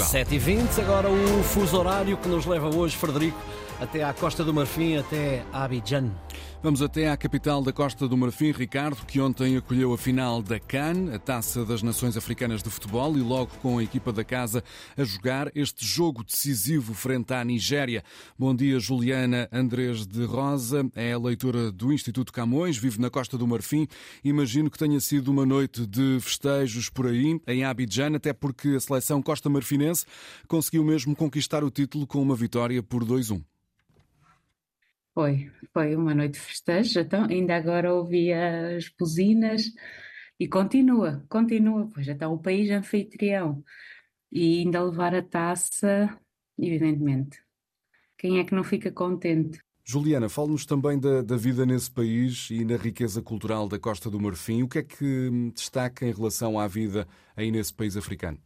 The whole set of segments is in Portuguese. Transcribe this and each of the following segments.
Portugal. 7h20, agora o fuso horário que nos leva hoje, Frederico, até à Costa do Marfim, até Abidjan. Vamos até à capital da Costa do Marfim, Ricardo, que ontem acolheu a final da CAN, a Taça das Nações Africanas de Futebol, e logo com a equipa da casa a jogar este jogo decisivo frente à Nigéria. Bom dia, Juliana Andrés de Rosa, é a leitora do Instituto Camões, vive na Costa do Marfim. Imagino que tenha sido uma noite de festejos por aí, em Abidjan, até porque a seleção costa-marfinense conseguiu mesmo conquistar o título com uma vitória por 2-1. Foi, foi uma noite de festejo, então ainda agora ouvi as buzinas e continua, continua, pois já está o país anfitrião e ainda levar a taça, evidentemente. Quem é que não fica contente? Juliana, fale-nos também da, da, vida nesse país e na riqueza cultural da Costa do Marfim. O que é que destaca em relação à vida aí nesse país africano?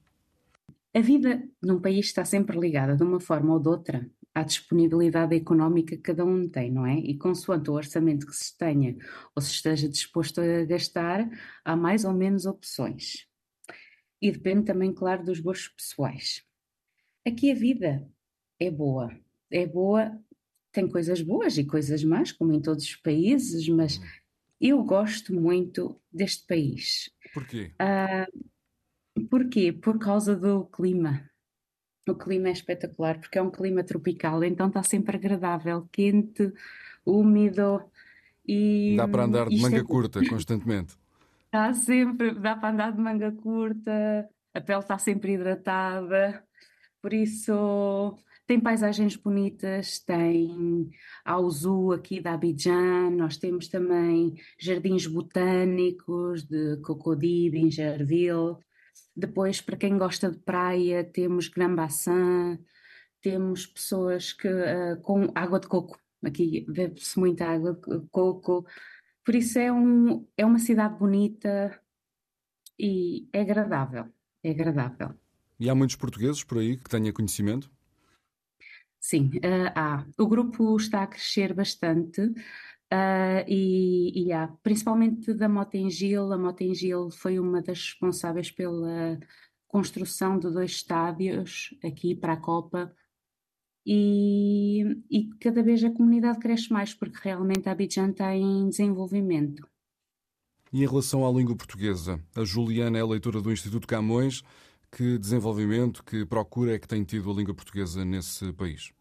A vida num país está sempre ligada de uma forma ou de outra à disponibilidade económica que cada um tem, não é? E consoante o orçamento que se tenha ou se esteja disposto a gastar, há mais ou menos opções. E depende também, claro, dos gostos pessoais. Aqui a vida é boa. É boa, tem coisas boas e coisas más, como em todos os países, mas eu gosto muito deste país. Porquê? Uh, porquê? Por causa do clima o clima é espetacular porque é um clima tropical, então está sempre agradável, quente, úmido e. Dá para andar de manga é... curta constantemente. Está sempre, dá para andar de manga curta, a pele está sempre hidratada, por isso tem paisagens bonitas, tem ao zoo aqui da Abidjan, nós temos também jardins botânicos de Cocody, de Ingerville, depois, para quem gosta de praia, temos Grambaçã, temos pessoas que uh, com água de coco. Aqui bebe-se muita água de coco. Por isso é, um, é uma cidade bonita e é agradável. É agradável. E há muitos portugueses por aí que tenham conhecimento? Sim, uh, há. O grupo está a crescer bastante. Uh, e, e há, principalmente da Motengil, a Motengil foi uma das responsáveis pela construção de dois estádios aqui para a Copa e, e cada vez a comunidade cresce mais porque realmente a Abidjan está em desenvolvimento. E em relação à língua portuguesa, a Juliana é leitora do Instituto Camões. Que desenvolvimento, que procura é que tem tido a língua portuguesa nesse país?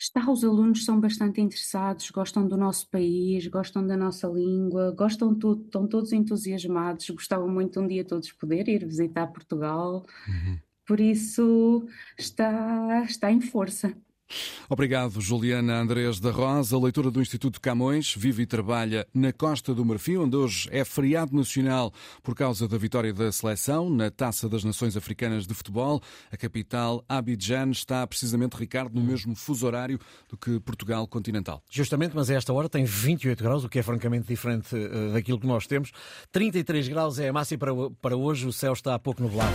Está, os alunos são bastante interessados, gostam do nosso país, gostam da nossa língua, gostam tudo, estão todos entusiasmados, gostavam muito um dia todos poder ir visitar Portugal. Uhum. Por isso está, está em força. Obrigado, Juliana Andrés da Rosa, leitora do Instituto Camões, vive e trabalha na Costa do Marfim, onde hoje é feriado nacional por causa da vitória da seleção na Taça das Nações Africanas de Futebol. A capital, Abidjan, está precisamente, Ricardo, no mesmo fuso horário do que Portugal continental. Justamente, mas a esta hora tem 28 graus, o que é francamente diferente uh, daquilo que nós temos. 33 graus é a máxima para, para hoje, o céu está pouco nublado.